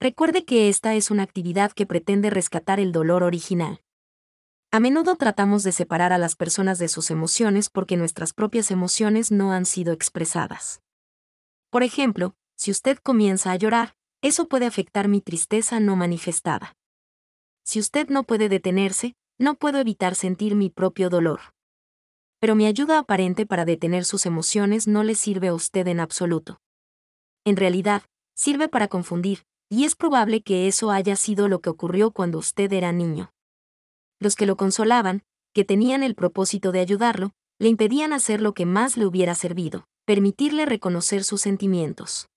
Recuerde que esta es una actividad que pretende rescatar el dolor original. A menudo tratamos de separar a las personas de sus emociones porque nuestras propias emociones no han sido expresadas. Por ejemplo, si usted comienza a llorar, eso puede afectar mi tristeza no manifestada. Si usted no puede detenerse, no puedo evitar sentir mi propio dolor. pero mi ayuda aparente para detener sus emociones no le sirve a usted en absoluto. En realidad, sirve para confundir, y es probable que eso haya sido lo que ocurrió cuando usted era niño. Los que lo consolaban, que tenían el propósito de ayudarlo, le impedían hacer lo que más le hubiera servido, permitirle reconocer sus sentimientos.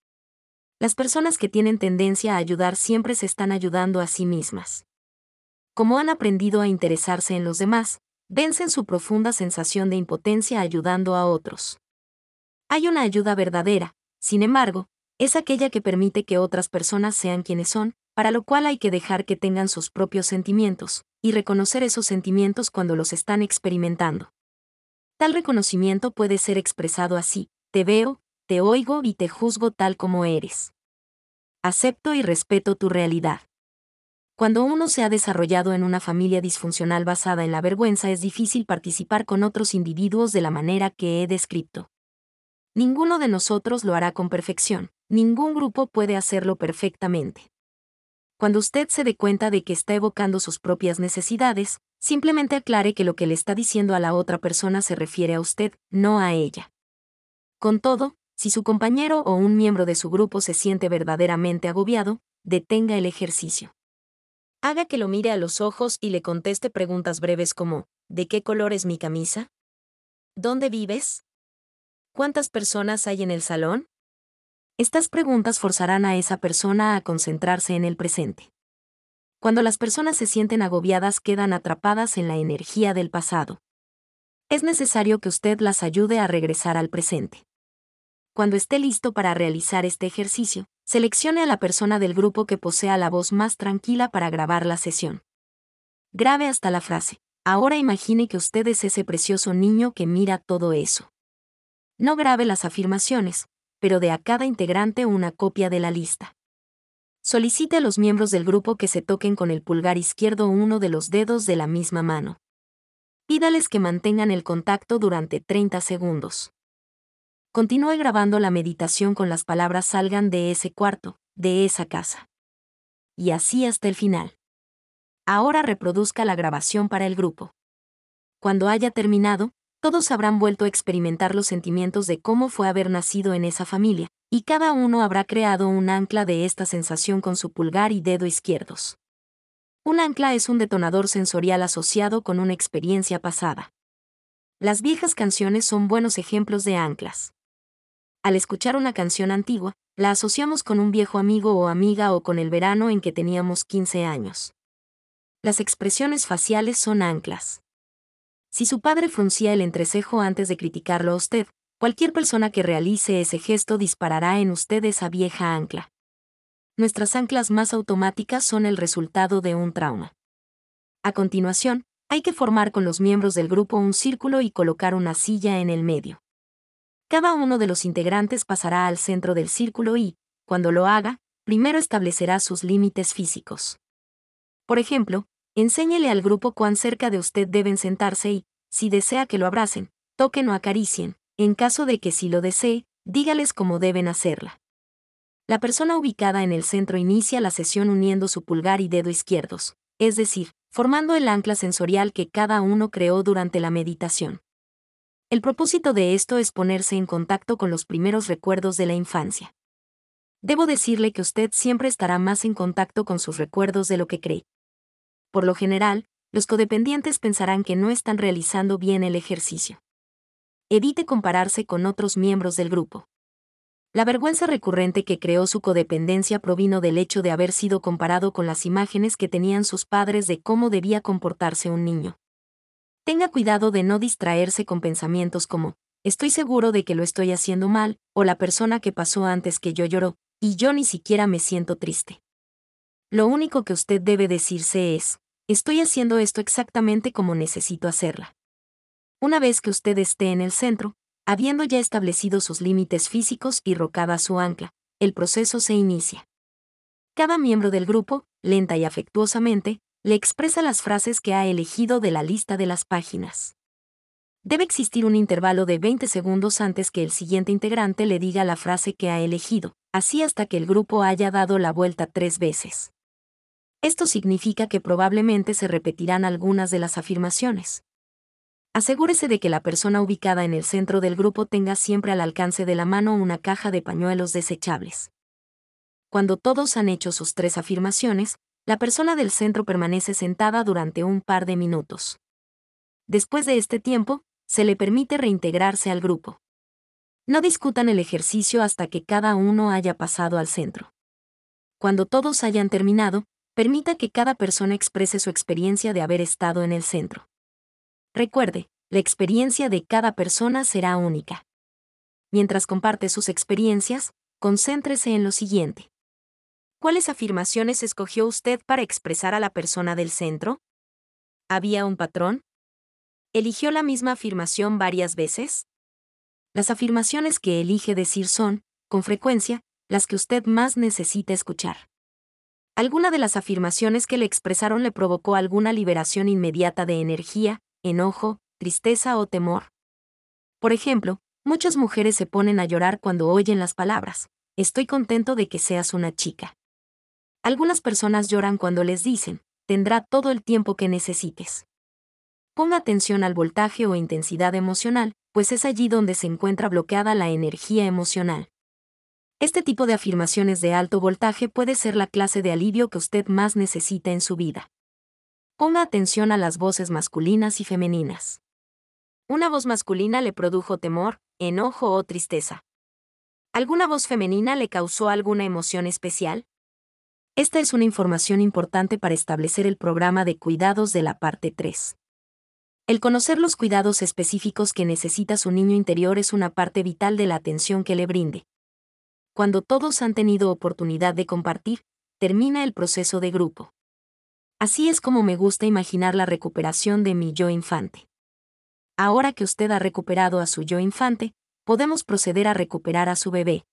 Las personas que tienen tendencia a ayudar siempre se están ayudando a sí mismas. Como han aprendido a interesarse en los demás, vencen su profunda sensación de impotencia ayudando a otros. Hay una ayuda verdadera, sin embargo, es aquella que permite que otras personas sean quienes son, para lo cual hay que dejar que tengan sus propios sentimientos, y reconocer esos sentimientos cuando los están experimentando. Tal reconocimiento puede ser expresado así, te veo, te oigo y te juzgo tal como eres. Acepto y respeto tu realidad. Cuando uno se ha desarrollado en una familia disfuncional basada en la vergüenza es difícil participar con otros individuos de la manera que he descrito. Ninguno de nosotros lo hará con perfección, ningún grupo puede hacerlo perfectamente. Cuando usted se dé cuenta de que está evocando sus propias necesidades, simplemente aclare que lo que le está diciendo a la otra persona se refiere a usted, no a ella. Con todo, si su compañero o un miembro de su grupo se siente verdaderamente agobiado, detenga el ejercicio. Haga que lo mire a los ojos y le conteste preguntas breves como, ¿de qué color es mi camisa? ¿Dónde vives? ¿Cuántas personas hay en el salón? Estas preguntas forzarán a esa persona a concentrarse en el presente. Cuando las personas se sienten agobiadas quedan atrapadas en la energía del pasado. Es necesario que usted las ayude a regresar al presente. Cuando esté listo para realizar este ejercicio, Seleccione a la persona del grupo que posea la voz más tranquila para grabar la sesión. Grabe hasta la frase. Ahora imagine que usted es ese precioso niño que mira todo eso. No grabe las afirmaciones, pero de a cada integrante una copia de la lista. Solicite a los miembros del grupo que se toquen con el pulgar izquierdo uno de los dedos de la misma mano. Pídales que mantengan el contacto durante 30 segundos. Continúe grabando la meditación con las palabras salgan de ese cuarto, de esa casa. Y así hasta el final. Ahora reproduzca la grabación para el grupo. Cuando haya terminado, todos habrán vuelto a experimentar los sentimientos de cómo fue haber nacido en esa familia, y cada uno habrá creado un ancla de esta sensación con su pulgar y dedo izquierdos. Un ancla es un detonador sensorial asociado con una experiencia pasada. Las viejas canciones son buenos ejemplos de anclas al escuchar una canción antigua, la asociamos con un viejo amigo o amiga o con el verano en que teníamos 15 años. Las expresiones faciales son anclas. Si su padre fruncía el entrecejo antes de criticarlo a usted, cualquier persona que realice ese gesto disparará en usted esa vieja ancla. Nuestras anclas más automáticas son el resultado de un trauma. A continuación, hay que formar con los miembros del grupo un círculo y colocar una silla en el medio. Cada uno de los integrantes pasará al centro del círculo y, cuando lo haga, primero establecerá sus límites físicos. Por ejemplo, enséñele al grupo cuán cerca de usted deben sentarse y, si desea que lo abracen, toquen o acaricien, en caso de que si lo desee, dígales cómo deben hacerla. La persona ubicada en el centro inicia la sesión uniendo su pulgar y dedo izquierdos, es decir, formando el ancla sensorial que cada uno creó durante la meditación. El propósito de esto es ponerse en contacto con los primeros recuerdos de la infancia. Debo decirle que usted siempre estará más en contacto con sus recuerdos de lo que cree. Por lo general, los codependientes pensarán que no están realizando bien el ejercicio. Evite compararse con otros miembros del grupo. La vergüenza recurrente que creó su codependencia provino del hecho de haber sido comparado con las imágenes que tenían sus padres de cómo debía comportarse un niño. Tenga cuidado de no distraerse con pensamientos como, estoy seguro de que lo estoy haciendo mal, o la persona que pasó antes que yo lloró, y yo ni siquiera me siento triste. Lo único que usted debe decirse es, estoy haciendo esto exactamente como necesito hacerla. Una vez que usted esté en el centro, habiendo ya establecido sus límites físicos y rocada su ancla, el proceso se inicia. Cada miembro del grupo, lenta y afectuosamente, le expresa las frases que ha elegido de la lista de las páginas. Debe existir un intervalo de 20 segundos antes que el siguiente integrante le diga la frase que ha elegido, así hasta que el grupo haya dado la vuelta tres veces. Esto significa que probablemente se repetirán algunas de las afirmaciones. Asegúrese de que la persona ubicada en el centro del grupo tenga siempre al alcance de la mano una caja de pañuelos desechables. Cuando todos han hecho sus tres afirmaciones, la persona del centro permanece sentada durante un par de minutos. Después de este tiempo, se le permite reintegrarse al grupo. No discutan el ejercicio hasta que cada uno haya pasado al centro. Cuando todos hayan terminado, permita que cada persona exprese su experiencia de haber estado en el centro. Recuerde, la experiencia de cada persona será única. Mientras comparte sus experiencias, concéntrese en lo siguiente. ¿Cuáles afirmaciones escogió usted para expresar a la persona del centro? ¿Había un patrón? ¿Eligió la misma afirmación varias veces? Las afirmaciones que elige decir son, con frecuencia, las que usted más necesita escuchar. ¿Alguna de las afirmaciones que le expresaron le provocó alguna liberación inmediata de energía, enojo, tristeza o temor. Por ejemplo, muchas mujeres se ponen a llorar cuando oyen las palabras, estoy contento de que seas una chica. Algunas personas lloran cuando les dicen, tendrá todo el tiempo que necesites. Ponga atención al voltaje o intensidad emocional, pues es allí donde se encuentra bloqueada la energía emocional. Este tipo de afirmaciones de alto voltaje puede ser la clase de alivio que usted más necesita en su vida. Ponga atención a las voces masculinas y femeninas. Una voz masculina le produjo temor, enojo o tristeza. ¿Alguna voz femenina le causó alguna emoción especial? Esta es una información importante para establecer el programa de cuidados de la parte 3. El conocer los cuidados específicos que necesita su niño interior es una parte vital de la atención que le brinde. Cuando todos han tenido oportunidad de compartir, termina el proceso de grupo. Así es como me gusta imaginar la recuperación de mi yo infante. Ahora que usted ha recuperado a su yo infante, podemos proceder a recuperar a su bebé.